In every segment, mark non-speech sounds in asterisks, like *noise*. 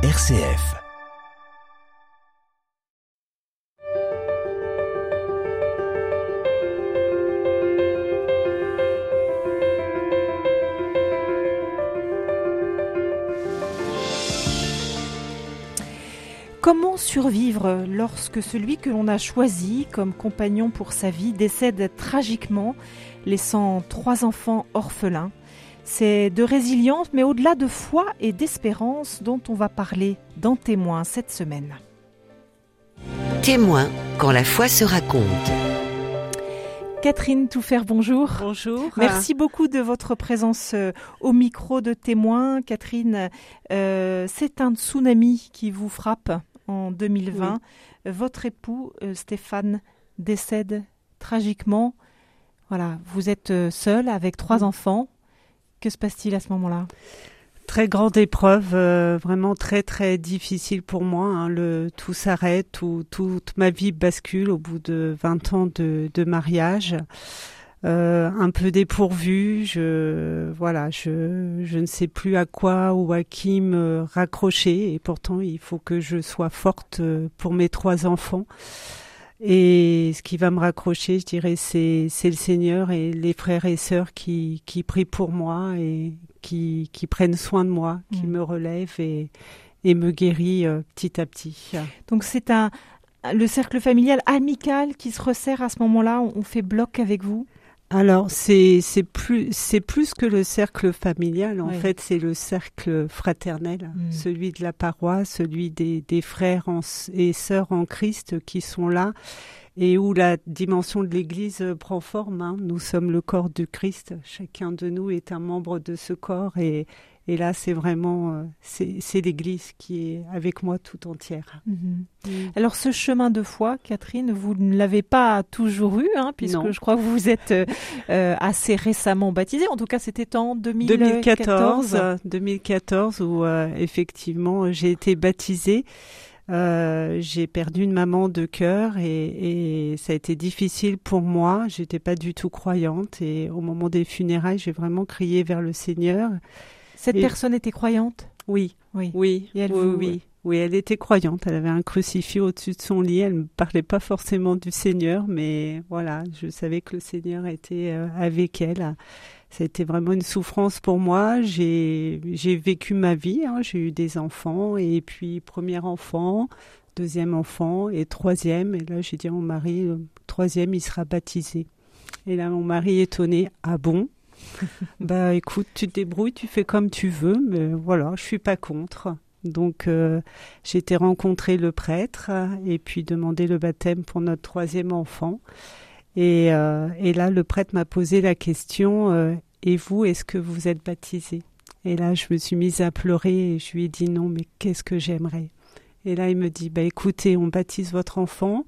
RCF. Comment survivre lorsque celui que l'on a choisi comme compagnon pour sa vie décède tragiquement, laissant trois enfants orphelins? C'est de résilience, mais au-delà de foi et d'espérance dont on va parler dans Témoin cette semaine. Témoin quand la foi se raconte. Catherine Touffer, bonjour. Bonjour. Merci beaucoup de votre présence euh, au micro de témoin. Catherine, euh, c'est un tsunami qui vous frappe en 2020. Votre époux, euh, Stéphane, décède tragiquement. Voilà, vous êtes seule avec trois enfants. Que se passe-t-il à ce moment-là? Très grande épreuve, euh, vraiment très très difficile pour moi. hein. Le, tout s'arrête, tout, toute ma vie bascule au bout de 20 ans de, mariage. Euh, un peu dépourvu, je voilà, je, je ne sais plus à quoi ou à qui me raccrocher et pourtant il faut que je sois forte euh, pour mes trois enfants. Et ce qui va me raccrocher, je dirais, c'est c'est le Seigneur et les frères et sœurs qui qui prient pour moi et qui qui prennent soin de moi, qui Mm. me relèvent et et me guérit euh, petit à petit. Donc c'est un le cercle familial amical qui se resserre à ce moment-là. On fait bloc avec vous. Alors c'est c'est plus c'est plus que le cercle familial. En fait, c'est le cercle fraternel, Mm. celui de la paroisse, celui des des frères en- et sœurs en Christ qui sont là et où la dimension de l'Église prend forme. hein. Nous sommes le corps du Christ. Chacun de nous est un membre de ce corps et et là, c'est vraiment euh, c'est l'Église qui est avec moi tout entière. Alors ce chemin de foi, Catherine, vous ne l'avez pas toujours eu, hein, puisque Non. je crois que vous êtes euh, euh, assez récemment baptisée. En tout cas, c'était en 2014. 2014, 2014 où euh, effectivement j'ai été baptisée. Euh, j'ai perdu une maman de cœur et, et ça a été difficile pour moi. J'étais pas du tout croyante et au moment des funérailles, j'ai vraiment crié vers le Seigneur. Cette Et- personne était croyante? Oui, Oui. oui, oui, vous- oui. Oui, elle était croyante. Elle avait un crucifix au-dessus de son lit. Elle ne parlait pas forcément du Seigneur, mais voilà, je savais que le Seigneur était euh, avec elle. Été vraiment une souffrance pour moi. J'ai j'ai vécu ma vie. hein. J'ai eu des enfants et puis premier enfant, deuxième enfant et troisième. Et là, j'ai dit à mon mari, le troisième, il sera baptisé. Et là, mon mari étonné, ah bon? *laughs* Bah écoute, tu te débrouilles, tu fais comme tu veux, mais voilà, je suis pas contre. Donc euh, j'ai rencontrer le prêtre et puis demander le baptême pour notre troisième enfant. Et, euh, là, le prêtre m'a posé la question euh, Et vous, est-ce que vous êtes baptisé? Et là, je me suis mise à pleurer et je lui ai dit non, mais qu'est-ce que j'aimerais? Et là, il me dit bah écoutez, on baptise votre enfant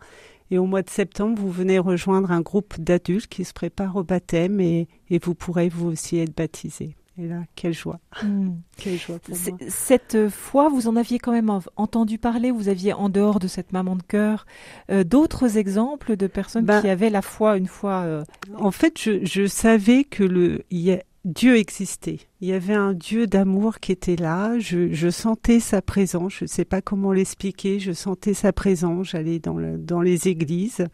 et au mois de septembre, vous venez rejoindre un groupe d'adultes qui se préparent au baptême et, et vous pourrez vous aussi être baptisé. Et là, quelle joie, Hmm. *laughs* quelle joie pour C'est- moi. Cette fois, vous en aviez quand même en- entendu parler. Vous aviez, en dehors de cette maman de cœur, euh, d'autres exemples de personnes Bah- qui avaient la foi une fois. euh, En fait, je, je savais que le il y a- Dieu existait. Il y avait un Dieu d'amour qui était là. Je, sentais sa présence. Je ne sais pas comment l'expliquer. Je sentais sa présence. J'allais dans, le- dans les églises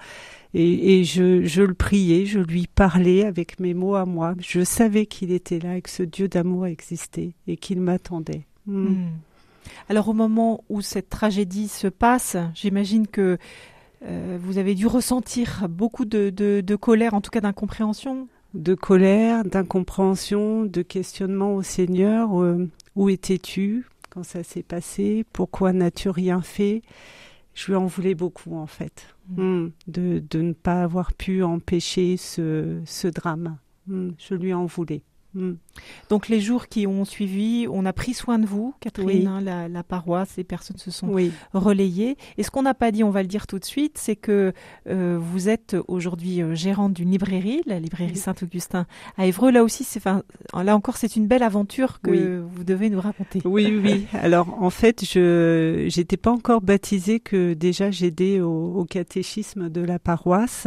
et, je, le priais. Je lui parlais avec mes mots à moi. Je savais qu'il était là et que ce Dieu d'amour existait et qu'il m'attendait. Mm. Hmm. Alors au moment où cette tragédie se passe, j'imagine que euh, vous avez dû ressentir beaucoup de colère, en tout cas d'incompréhension. De colère, d'incompréhension, de questionnement au Seigneur. euh, où étais-tu quand ça s'est passé? Pourquoi n'as-tu rien fait? Je lui en voulais beaucoup en fait, Mm. Mm, de, de ne pas avoir pu empêcher ce, ce drame. Mm, Je lui en voulais. Mm. Donc les jours qui ont suivi, on a pris soin de vous, Catherine, Oui. hein, la, la paroisse, les personnes se sont Oui, relayées. Et ce qu'on n'a pas dit, on va le dire tout de suite, c'est que euh, vous êtes aujourd'hui euh, gérante d'une librairie, la librairie Oui. Saint-Augustin à Évreux. Là aussi, c'est, enfin, là encore, c'est une belle aventure que vous devez nous raconter. oui, oui. *laughs* Alors en fait, je j'étais pas encore baptisée que déjà j'aidais au, au catéchisme de la paroisse.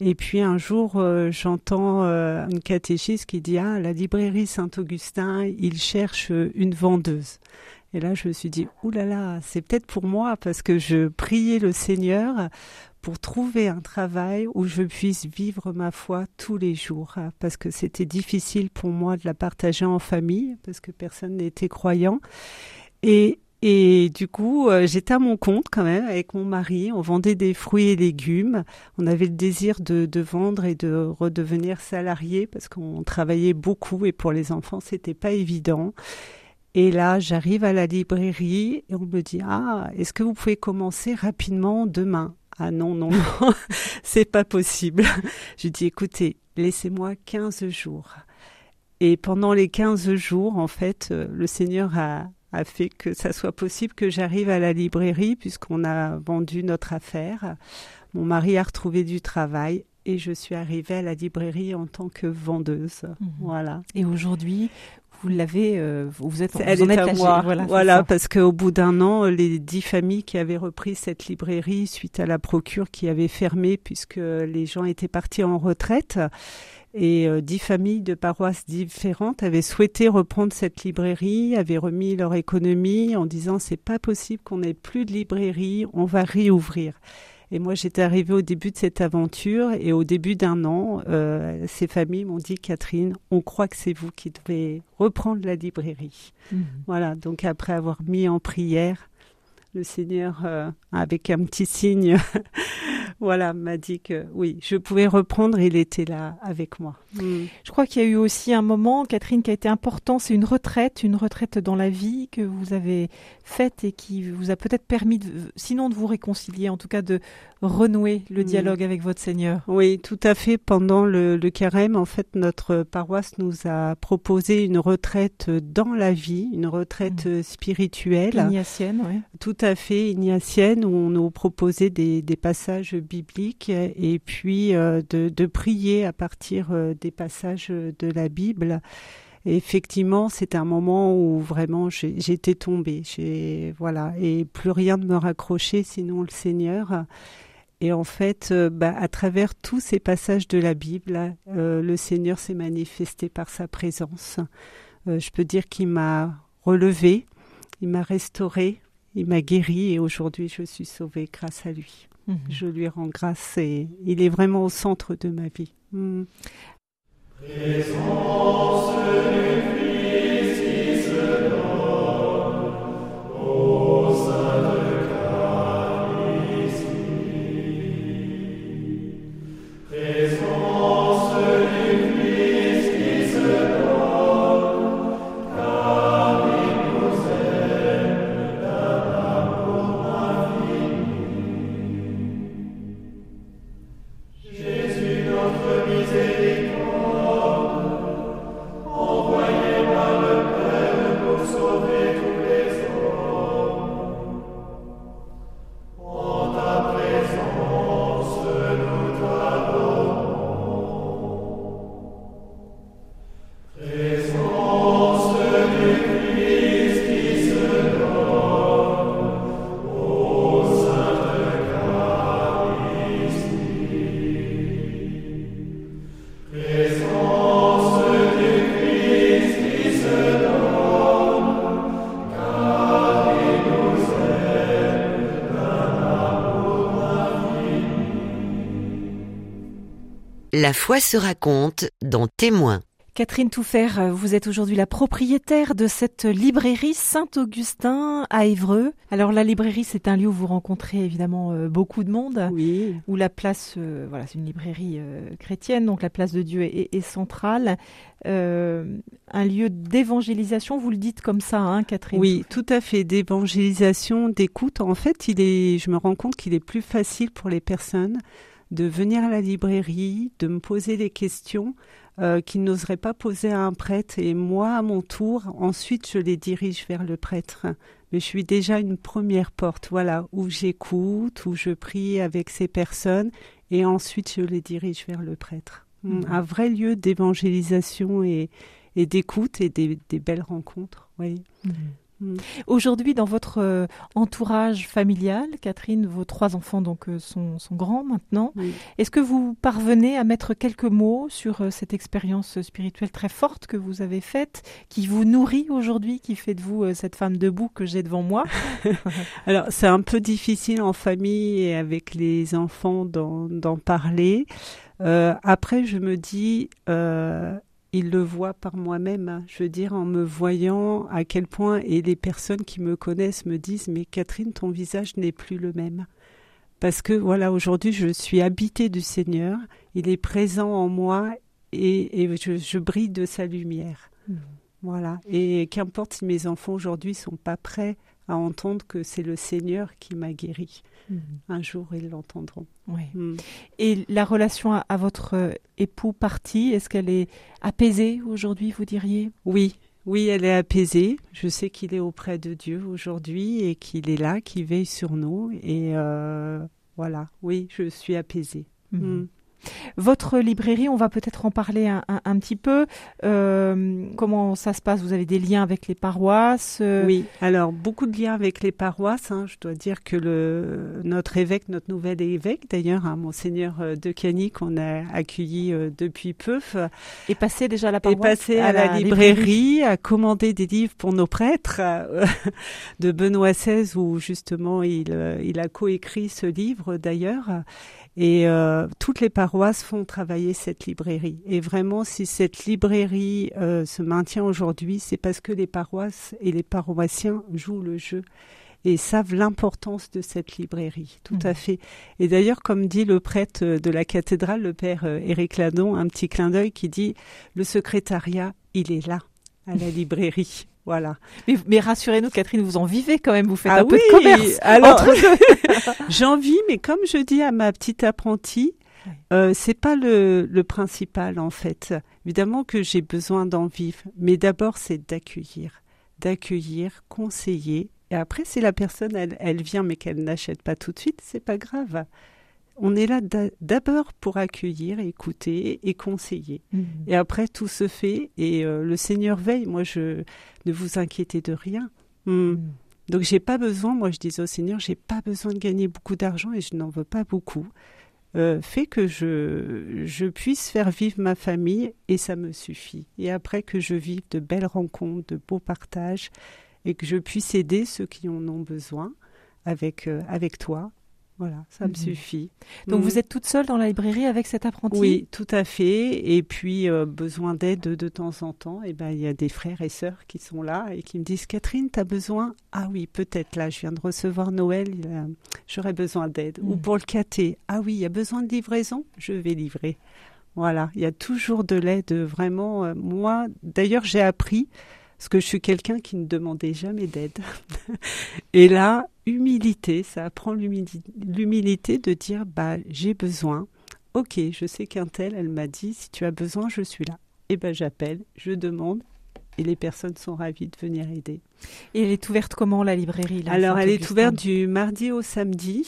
Et puis un jour, euh, j'entends euh, une catéchiste qui dit ah la librairie Saint-Augustin, il cherche une vendeuse. Et là, je me suis dit, oulala, là là, c'est peut-être pour moi parce que je priais le Seigneur pour trouver un travail où je puisse vivre ma foi tous les jours, parce que c'était difficile pour moi de la partager en famille, parce que personne n'était croyant. Et, et du coup, euh, j'étais à mon compte quand même avec mon mari. On vendait des fruits et légumes. On avait le désir de, vendre et de redevenir salarié parce qu'on travaillait beaucoup et pour les enfants, c'était pas évident. Et là, j'arrive à la librairie et on me dit Ah, est-ce que vous pouvez commencer rapidement demain? Ah non, non, non, *laughs* c'est pas possible. Je dis Écoutez, laissez-moi 15 jours. Et pendant les 15 jours, en fait, euh, le Seigneur a, a fait que ça soit possible que j'arrive à la librairie puisqu'on a vendu notre affaire. Mon mari a retrouvé du travail et je suis arrivée à la librairie en tant que vendeuse. Mhm. Voilà. Et aujourd'hui, vous l'avez, euh, vous êtes, Elle est à moi. Voilà, voilà parce qu'au bout d'un an, les dix familles qui avaient repris cette librairie suite à la procure qui avait fermé puisque les gens étaient partis en retraite, et euh, dix familles de paroisses différentes avaient souhaité reprendre cette librairie, avaient remis leur économie en disant c'est pas possible qu'on ait plus de librairie, on va réouvrir. Et moi, j'étais arrivée au début de cette aventure et au début d'un an, euh, ces familles m'ont dit Catherine, on croit que c'est vous qui devez reprendre la librairie. Mmh. Voilà. Donc après avoir mis en prière, le Seigneur, euh, avec un petit signe, *laughs* voilà, m'a dit que oui, je pouvais reprendre. Il était là avec moi. Mm. Je crois qu'il y a eu aussi un moment, Catherine, qui a été important. C'est une retraite, une retraite dans la vie que vous avez faite et qui vous a peut-être permis, de, sinon de vous réconcilier, en tout cas de renouer le mm. dialogue avec votre Seigneur. Oui, tout à fait. Pendant le, carême, en fait, notre paroisse nous a proposé une retraite dans la vie, une retraite mm. spirituelle. Ignatienne, oui. Tout à fait, ignatienne, où on nous proposait des, passages bibliques et puis euh, de, prier à partir euh, des passages de la Bible. Et effectivement, c'est un moment où vraiment j'étais tombée. Voilà, et plus rien ne me raccrochait sinon le Seigneur. Et en fait, euh, bah, à travers tous ces passages de la Bible, euh, le Seigneur s'est manifesté par sa présence. Euh, je peux dire qu'il m'a relevé, il m'a restauré, il m'a guéri et aujourd'hui je suis sauvée grâce à lui. Mhm. Je lui rends grâce et il est vraiment au centre de ma vie. Hmm. La foi se raconte dans Témoins. Catherine Touffer, vous êtes aujourd'hui la propriétaire de cette librairie Saint-Augustin à Évreux. Alors la librairie, c'est un lieu où vous rencontrez évidemment euh, beaucoup de monde. Oui. Où la place, euh, voilà, c'est une librairie euh, chrétienne, donc la place de Dieu est, centrale. un lieu d'évangélisation, vous le dites comme ça, hein, Catherine Oui, tout à fait, d'évangélisation, d'écoute. En fait, il est, je me rends compte qu'il est plus facile pour les personnes de venir à la librairie, de me poser des questions euh, qu'ils n'oseraient pas poser à un prêtre. Et moi, à mon tour, ensuite, je les dirige vers le prêtre. Mais je suis déjà une première porte, voilà, où j'écoute, où je prie avec ces personnes, et ensuite je les dirige vers le prêtre. Mmh. Un vrai lieu d'évangélisation et, d'écoute et des, belles rencontres, oui. Mmh. Mm. Aujourd'hui, dans votre euh, entourage familial, Catherine, vos trois enfants donc euh, sont, grands maintenant. Est-ce que vous parvenez à mettre quelques mots sur euh, cette expérience spirituelle très forte que vous avez faite, qui vous nourrit aujourd'hui, qui fait de vous cette femme debout que j'ai devant moi? *laughs* Alors, c'est un peu difficile en famille et avec les enfants d'en parler. après, je me dis, il le voit par moi-même. Hein. Je veux dire, en me voyant à quel point, et les personnes qui me connaissent me disent, mais Catherine, ton visage n'est plus le même. Parce que voilà, aujourd'hui, je suis habitée du Seigneur, il est présent en moi et, je, brille de sa lumière. Mmh. Voilà. Et qu'importe si mes enfants aujourd'hui sont pas prêts à entendre que c'est le Seigneur qui m'a guéri. Mhm. Un jour, ils l'entendront. Oui. Mm. Et la relation à, votre euh, époux parti, est-ce qu'elle est apaisée aujourd'hui, vous diriez? Oui, oui, elle est apaisée. Je sais qu'il est auprès de Dieu aujourd'hui et qu'il est là, qu'il veille sur nous. Et euh, voilà, oui, je suis apaisée. Mhm. Votre librairie, on va peut-être en parler un, petit peu. Euh, comment ça se passe? Vous avez des liens avec les paroisses? Euh? Oui, alors beaucoup de liens avec les paroisses. Hein. Je dois dire que le, notre évêque, notre nouvel évêque d'ailleurs, hein, Monseigneur euh, De Cani, qu'on a accueilli depuis peu, est passé déjà à la paroisse, est passé à, la, librairie, a commandé des livres pour nos prêtres *laughs* de Benoît XVI, où justement il, il a coécrit ce livre d'ailleurs. Et euh, toutes les paroisses font travailler cette librairie. Et vraiment, si cette librairie euh, se maintient aujourd'hui, c'est parce que les paroisses et les paroissiens jouent le jeu et savent l'importance de cette librairie. Tout à mmh. fait. Et d'ailleurs, comme dit le prêtre de la cathédrale, le père euh, Éric Ladon, un petit clin d'œil qui dit le secrétariat, il est là à la librairie. Voilà. Mais, rassurez-nous, Catherine, vous en vivez quand même, vous faites ah un peu de commerce. Alors, *laughs* j'en vis, mais comme je dis à ma petite apprentie, euh, c'est pas le, le, principal en fait. Évidemment que j'ai besoin d'en vivre, mais d'abord c'est d'accueillir, d'accueillir, conseiller. Et après, si la personne elle, elle vient mais qu'elle n'achète pas tout de suite, c'est pas grave on est là d'abord pour accueillir, écouter et conseiller. Mhm. Et après, tout se fait et euh, le Seigneur veille. Moi, je ne vous inquiétez de rien. Hmm. Mhm. Donc, j'ai pas besoin. Moi, je dis au Seigneur, j'ai pas besoin de gagner beaucoup d'argent et je n'en veux pas beaucoup. Euh, fait que je, je puisse faire vivre ma famille et ça me suffit. Et après que je vive de belles rencontres, de beaux partages et que je puisse aider ceux qui en ont besoin avec, euh, avec toi voilà, ça me mhm. suffit. Donc vous mhm. êtes toute seule dans la librairie avec cet apprenti? Oui, tout à fait. Et puis euh, besoin d'aide de, temps en temps. Et eh ben il y a des frères et sœurs qui sont là et qui me disent Catherine, tu as besoin? Ah oui, peut-être là, je viens de recevoir Noël, j'aurais besoin d'aide. Ou mhm. pour le caté, ah oui, il y a besoin de livraison, je vais livrer. Voilà, il y a toujours de l'aide vraiment. Euh, moi, d'ailleurs, j'ai appris parce que je suis quelqu'un qui ne demandait jamais d'aide. *laughs* Et là, humilité, ça apprend l'humilité de dire bah j'ai besoin. Ok, je sais qu'un tel, elle m'a dit si tu as besoin, je suis là. Et eh ben j'appelle, je demande et les personnes sont ravies de venir aider. Et elle est ouverte comment la librairie là, Alors elle est ouverte du mardi au samedi.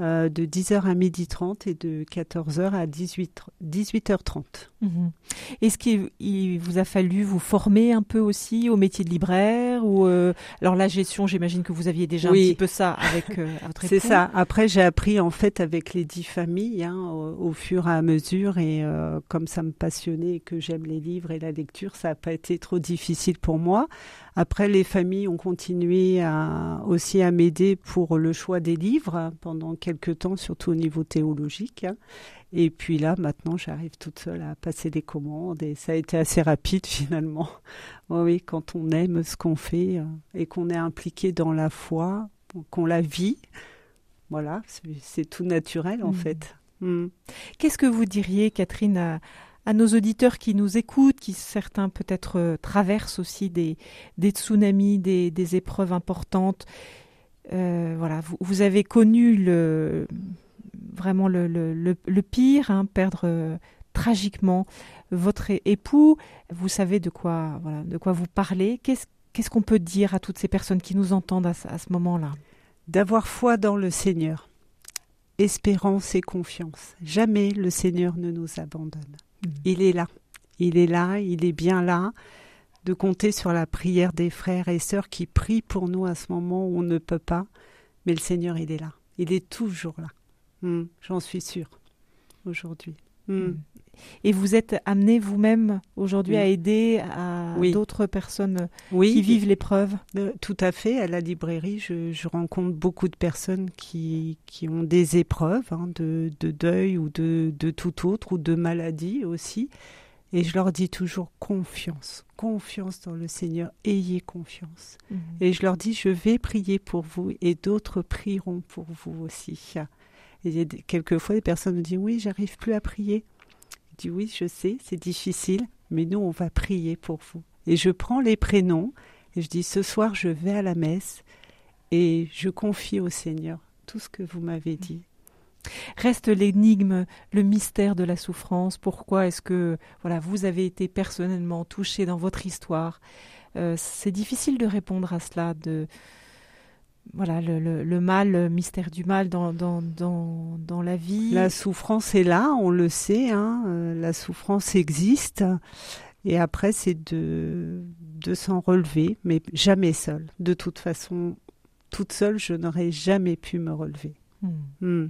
Euh, de 10h à 12h30 et de 14h à 18, 18h30. Mhm. Est-ce qu'il vous a fallu vous former un peu aussi au métier de libraire ou euh, alors la gestion, j'imagine que vous aviez déjà un petit peu ça avec euh, votre *laughs* C'est ça. Après, j'ai appris en fait avec les dix familles hein, au, fur et à mesure et comme ça me passionnait et que j'aime les livres et la lecture, ça n'a pas été trop difficile pour moi. Après, les familles ont continué à, aussi à m'aider pour le choix des livres pendant quelques temps, surtout au niveau théologique. Et puis là, maintenant, j'arrive toute seule à passer des commandes et ça a été assez rapide *laughs* finalement. oui, quand on aime ce qu'on fait euh, et qu'on est impliqué dans la foi, qu'on la vit, voilà, c'est tout naturel en mmh. fait. Mmh. Qu'est-ce que vous diriez, Catherine, à, à nos auditeurs qui nous écoutent, qui certains peut-être euh, traversent aussi des, tsunamis, des, épreuves importantes. Euh, voilà, vous, avez connu le, vraiment le, pire, hein, perdre euh, tragiquement votre époux. Vous savez de quoi, de quoi vous parlez. Qu'est-ce qu'est-ce qu'on peut dire à toutes ces personnes qui nous entendent à ce moment-là? D'avoir foi dans le Seigneur, espérance et confiance. Jamais le Seigneur ne nous abandonne. Mm. Il est là. Il est là, il est bien là. de compter sur la prière des frères et sœurs qui prient pour nous à ce moment où on ne peut pas. Mais le Seigneur, il est là. Il est toujours là. Hmm, j'en suis sûre aujourd'hui. Hmm. Hmm. Et vous êtes amené vous-même aujourd'hui à aider à d'autres personnes qui vivent l'épreuve? Euh, Tout à fait. À la librairie, je, rencontre beaucoup de personnes qui, qui ont des épreuves hein, de, de, deuil ou de, de tout autre, ou de maladie aussi. Et je leur dis toujours confiance, confiance dans le Seigneur, ayez confiance. Mhm. Et je leur dis, je vais prier pour vous et d'autres prieront pour vous aussi. Et quelquefois, des personnes me disent, oui, j'arrive plus à prier. Je dis, oui, je sais, c'est difficile, mais nous, on va prier pour vous. Et je prends les prénoms et je dis, ce soir, je vais à la messe et je confie au Seigneur tout ce que vous m'avez dit. Reste l'énigme, le mystère de la souffrance. Pourquoi est-ce que voilà, vous avez été personnellement touché dans votre histoire? Euh, C'est difficile de répondre à cela, de voilà le, mal, le mystère du mal dans, dans, dans, la vie. La souffrance est là, on le sait, hein, euh, la souffrance existe. Et après, c'est de, de s'en relever, mais jamais seule. De toute façon, toute seule, je n'aurais jamais pu me relever. Hmm. Hmm.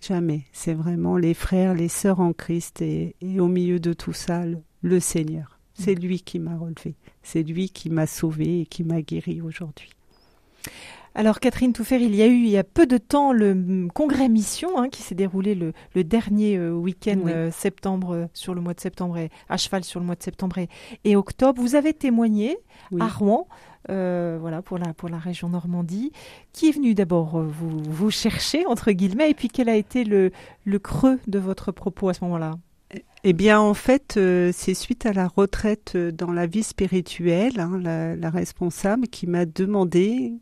Jamais. C'est vraiment les frères, les sœurs en Christ et, au milieu de tout ça, le, Seigneur. C'est lui qui m'a relevé. C'est lui qui m'a sauvé et qui m'a guéri aujourd'hui. Alors Catherine Touffer, il y a eu il y a peu de temps le congrès Mission hein, qui s'est déroulé le, dernier euh, week-end euh, septembre euh, sur le mois de septembre et à cheval sur le mois de septembre et, octobre. Vous avez témoigné à Rouen euh, voilà, pour la, pour la région Normandie. Qui est venu d'abord vous, vous chercher, entre guillemets, et puis quel a été le, le creux de votre propos à ce moment-là? Eh bien, en fait, euh, c'est suite à la retraite dans la vie spirituelle, hein, la, responsable qui m'a demandé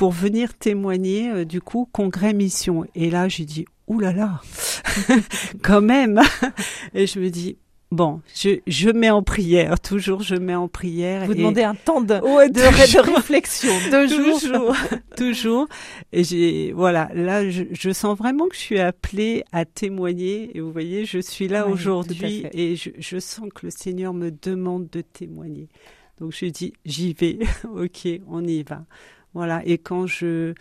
pour venir témoigner du coup congrès mission. Et là, j'ai dit ouh là là, quand même. *laughs* Et je me dis Bon, je, je mets en prière, toujours je mets en prière. Vous demandez un temps de, *laughs* de, réflexion, deux toujours, *laughs* toujours. Et j'ai, voilà, là, je, je, sens vraiment que je suis appelée à témoigner. Et vous voyez, je suis là aujourd'hui et je, je sens que le Seigneur me demande de témoigner. Donc je dis, j'y vais, ok, on y va. Voilà. Et quand je,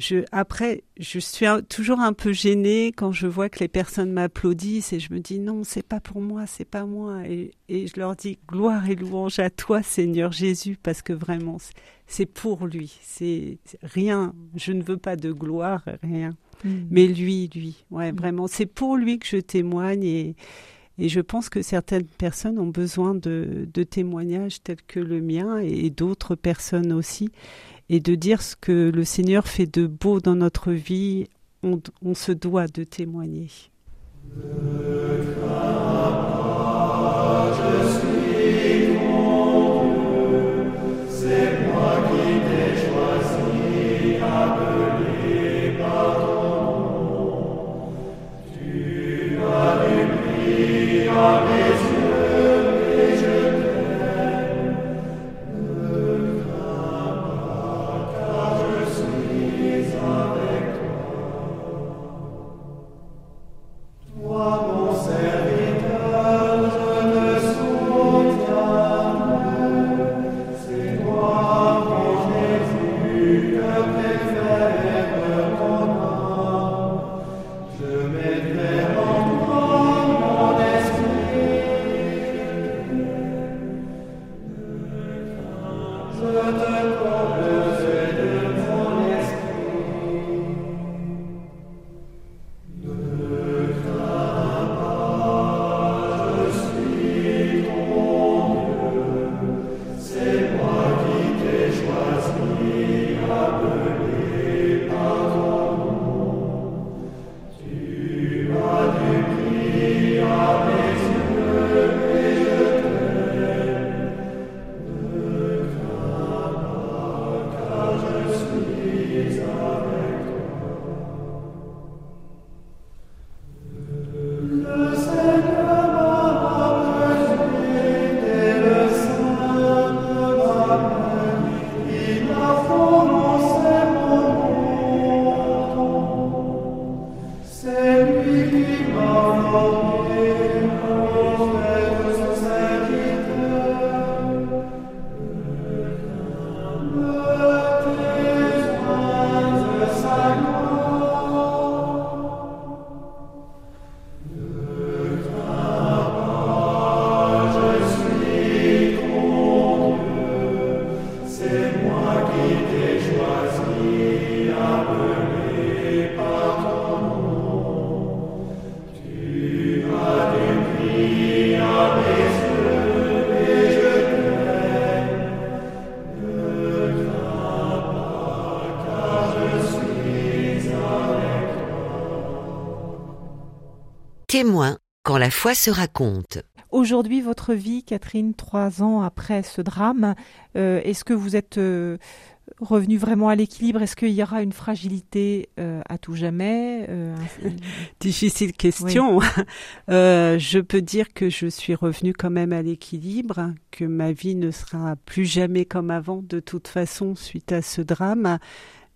je, après, je suis toujours un peu gênée quand je vois que les personnes m'applaudissent et je me dis non, c'est pas pour moi, c'est pas moi. Et, je leur dis gloire et louange à toi, Seigneur Jésus, parce que vraiment, c'est pour lui. C'est rien. Je ne veux pas de gloire, rien. Mm. Mais lui, lui, ouais, mm. vraiment, c'est pour lui que je témoigne et, et je pense que certaines personnes ont besoin de, de témoignages tels que le mien et d'autres personnes aussi et de dire ce que le Seigneur fait de beau dans notre vie, on, se doit de témoigner. Moi, Témoin quand la foi se raconte. Aujourd'hui, votre vie, Catherine, trois ans après ce drame, euh, est-ce que vous êtes euh, revenu vraiment à l'équilibre? Est-ce qu'il y aura une fragilité euh, à tout jamais *laughs* Difficile question. *laughs* je peux dire que je suis revenue quand même à l'équilibre, que ma vie ne sera plus jamais comme avant de toute façon suite à ce drame,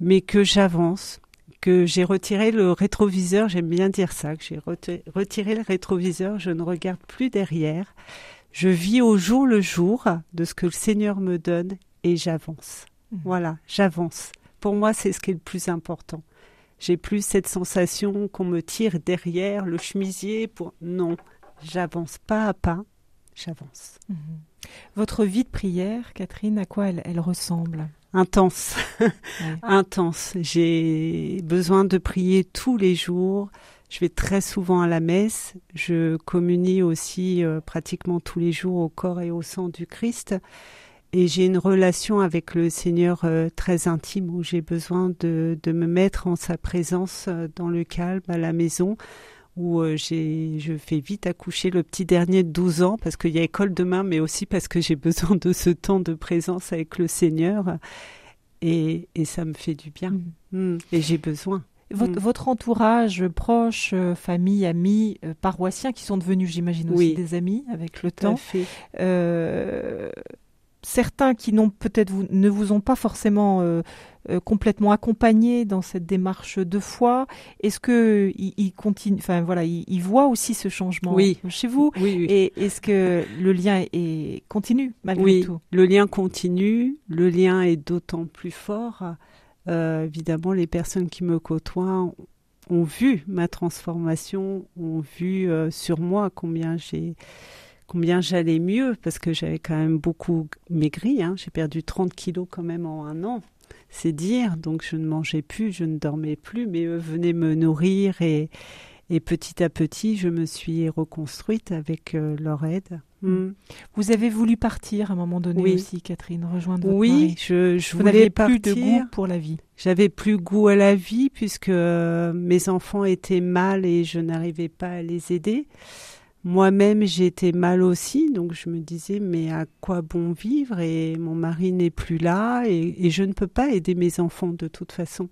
mais que j'avance que j'ai retiré le rétroviseur, j'aime bien dire ça, que j'ai retiré le rétroviseur, je ne regarde plus derrière, je vis au jour le jour de ce que le Seigneur me donne et j'avance. Mmh. Voilà, j'avance. Pour moi, c'est ce qui est le plus important. J'ai plus cette sensation qu'on me tire derrière le chemisier pour non, j'avance pas à pas, j'avance. Mmh. Votre vie de prière, Catherine, à quoi elle ressemble? Intense, *laughs* intense. J'ai besoin de prier tous les jours. Je vais très souvent à la messe. Je communie aussi euh, pratiquement tous les jours au corps et au sang du Christ. Et j'ai une relation avec le Seigneur euh, très intime où j'ai besoin de, de, me mettre en sa présence euh, dans le calme à la maison où j'ai, je fais vite accoucher le petit dernier de 12 ans parce qu'il y a école demain, mais aussi parce que j'ai *laughs* besoin de ce temps de présence avec le Seigneur. Et, et ça me fait du bien. Mm. Mm. Et j'ai besoin. Votre, mm. votre, entourage proche, euh, famille, amis, euh, paroissiens qui sont devenus, j'imagine, aussi des amis avec le temps. Certains qui n'ont peut-être ne vous ont pas forcément euh, euh, complètement accompagné dans cette démarche de foi. Est-ce que continue, enfin voilà, il, voit aussi ce changement chez vous oui, Et est-ce que le lien est continue malgré oui, tout? Le lien continue. Le lien est d'autant plus fort. Euh, évidemment, les personnes qui me côtoient ont vu ma transformation, ont vu sur moi combien j'ai combien j'allais mieux parce que j'avais quand même beaucoup maigri. Hein. J'ai perdu 30 kilos quand même en un an. C'est dire. Donc je ne mangeais plus, je ne dormais plus, mais eux venaient me nourrir et, et petit à petit, je me suis reconstruite avec euh, leur aide. Mm. Mm. Vous avez voulu partir à un moment donné aussi, Catherine, rejoindre votre oui, mari. je, je Vous voulais plus de goût pour la vie. J'avais plus goût à la vie puisque euh, mes enfants étaient mal et je n'arrivais pas à les aider. Moi-même, j'étais mal aussi, donc je me disais, mais à quoi bon vivre? Et mon mari n'est plus là, et, je ne peux pas aider mes enfants de toute façon.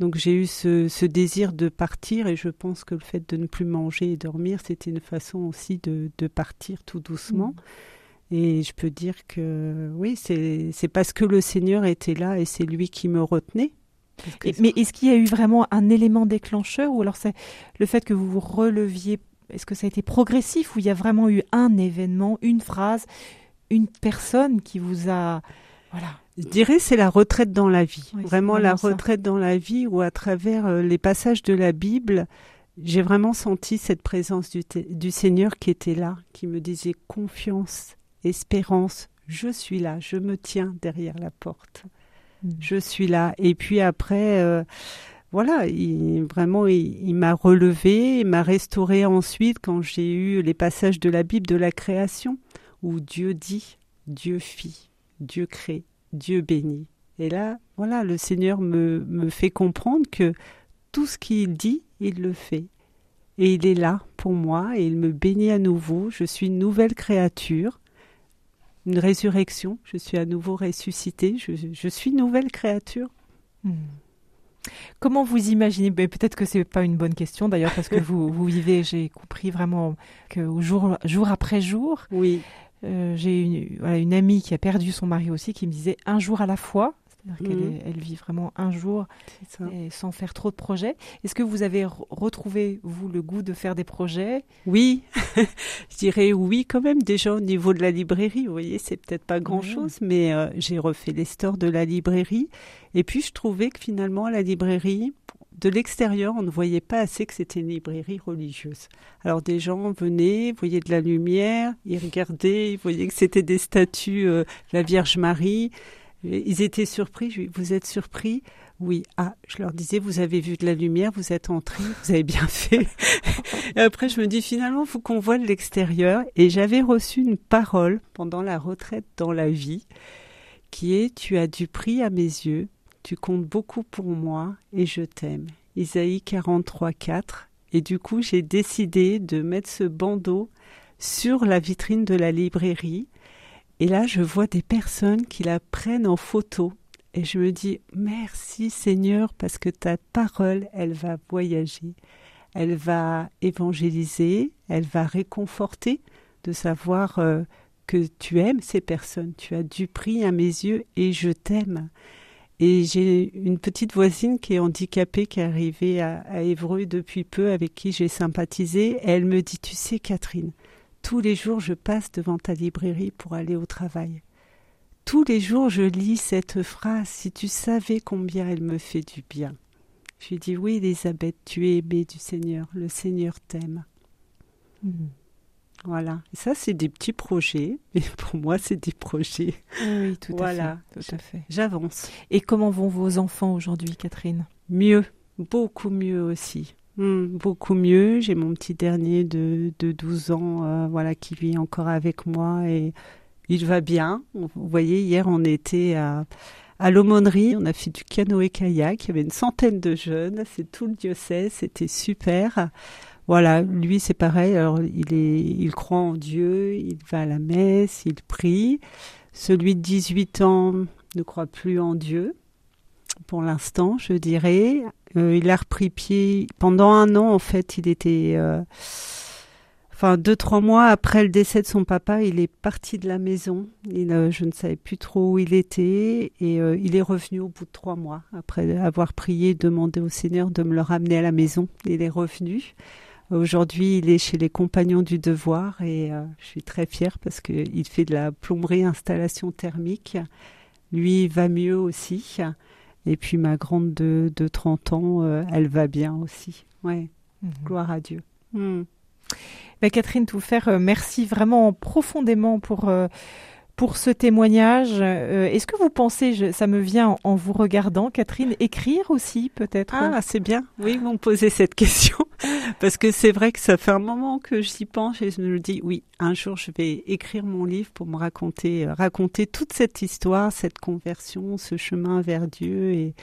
Donc j'ai eu ce, désir de partir, et je pense que le fait de ne plus manger et dormir, c'était une façon aussi de, partir tout doucement. Mmh. Et je peux dire que oui, c'est parce que le Seigneur était là et c'est lui qui me retenait. mais est-ce qu'il y a eu vraiment un élément déclencheur ou alors c'est le fait que vous vous releviez est-ce que ça a été progressif ou il y a vraiment eu un événement, une phrase, une personne qui vous a voilà. Je dirais c'est la retraite dans la vie. vraiment, la retraite dans la vie où à travers euh, les passages de la Bible, j'ai vraiment senti cette présence du, du, Seigneur qui était là, qui me disait confiance, espérance, je suis là, je me tiens derrière la porte. Mm. Je suis là. Et puis après, euh, voilà, il, vraiment, il, m'a relevé, il m'a restauré ensuite quand j'ai eu les passages de la Bible de la création, où Dieu dit, Dieu fit, Dieu crée, Dieu bénit. Et là, voilà, le Seigneur me, fait comprendre que tout ce qu'il dit, il le fait. Et il est là pour moi et il me bénit à nouveau. Je suis une nouvelle créature, une résurrection. Je suis à nouveau ressuscité. Je, je suis nouvelle créature. Hmm. Comment vous imaginez ben, Peut-être que c'est pas une bonne question d'ailleurs parce que vous, vous vivez, j'ai compris vraiment que jour, jour après jour. Oui. Euh, j'ai une, une amie qui a perdu son mari aussi qui me disait un jour à la fois. C'est-à-dire qu'elle mhm. elle vit vraiment un jour sans faire trop de projets. Est-ce que vous avez retrouvé, vous, le goût de faire des projets? Oui, *laughs* je dirais oui quand même. Déjà au niveau de la librairie, vous voyez, c'est peut-être pas grand-chose, mais euh, j'ai refait les stores de la librairie. Et puis je trouvais que finalement, la librairie, de l'extérieur, on ne voyait pas assez que c'était une librairie religieuse. Alors des gens venaient, voyaient de la lumière, ils regardaient, ils voyaient que c'était des statues de euh, la Vierge Marie. Ils étaient surpris. vous êtes surpris? Oui. Ah, je leur disais, vous avez vu de la lumière, vous êtes entrés, vous avez bien fait. et après, je me dis, finalement, il faut qu'on voit de l'extérieur. Et j'avais reçu une parole pendant la retraite dans la vie qui est, tu as du prix à mes yeux, tu comptes beaucoup pour moi et je t'aime. Isaïe 43, 4. Et du coup, j'ai décidé de mettre ce bandeau sur la vitrine de la librairie. Et là, je vois des personnes qui la prennent en photo. Et je me dis, merci Seigneur, parce que ta parole, elle va voyager, elle va évangéliser, elle va réconforter de savoir euh, que tu aimes ces personnes. Tu as du prix à mes yeux et je t'aime. Et j'ai une petite voisine qui est handicapée, qui est arrivée à, à Évreux depuis peu, avec qui j'ai sympathisé. elle me dit, tu sais Catherine, tous les jours je passe devant ta librairie pour aller au travail. Tous les jours je lis cette phrase, si tu savais combien elle me fait du bien. Je lui dis, oui Elisabeth, tu es aimée du Seigneur, le Seigneur t'aime. Mmh. Voilà. Et ça, c'est des petits projets. Mais *laughs* pour moi, c'est des projets. Oui, tout à fait. Tout à fait. J'avance. Et comment vont vos enfants aujourd'hui, Catherine? Mieux. Beaucoup mieux aussi. Hmm, beaucoup mieux. J'ai mon petit dernier de, de 12 ans euh, voilà, qui vit encore avec moi et il va bien. Vous voyez, hier, on était à, à l'aumônerie. On a fait du canoë-kayak. Il y avait une centaine de jeunes. C'est tout le diocèse. C'était super. Voilà, lui c'est pareil. Alors il est, il croit en Dieu, il va à la messe, il prie. Celui de 18 ans ne croit plus en Dieu pour l'instant, je dirais. Euh, il a repris pied pendant un an en fait. Il était, euh, enfin deux trois mois après le décès de son papa, il est parti de la maison. Il, euh, je ne savais plus trop où il était et il est revenu au bout de trois mois après avoir prié, demandé au Seigneur de me le ramener à la maison. Il est revenu. Aujourd'hui, il est chez les Compagnons du Devoir et je suis très fière parce qu'il fait de la plomberie installation thermique. Lui va mieux aussi. Et puis ma grande de, de 30 ans, euh, elle va bien aussi. Ouais. Mhm. Gloire à Dieu. Hmm. Ben, Catherine Touffer, euh, merci vraiment profondément pour pour ce témoignage. Euh, est-ce que vous pensez, ça me vient en, vous regardant, Catherine, écrire aussi peut-être? Ah, c'est bien. Oui, vous me posez cette question. *laughs* Parce que c'est vrai que ça fait un moment que j'y pense et je me dis, oui, un jour je vais écrire mon livre pour me raconter, euh, raconter toute cette histoire, cette conversion, ce chemin vers Dieu et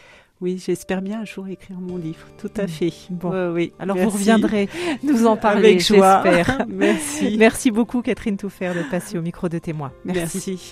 oui, j'espère bien un jour écrire mon livre. Tout à fait. Bon. Oui. Alors vous reviendrez nous en parler, avec j'espère. *laughs* Merci. Merci beaucoup Catherine Touffer de passer *laughs* au micro de témoin. Merci.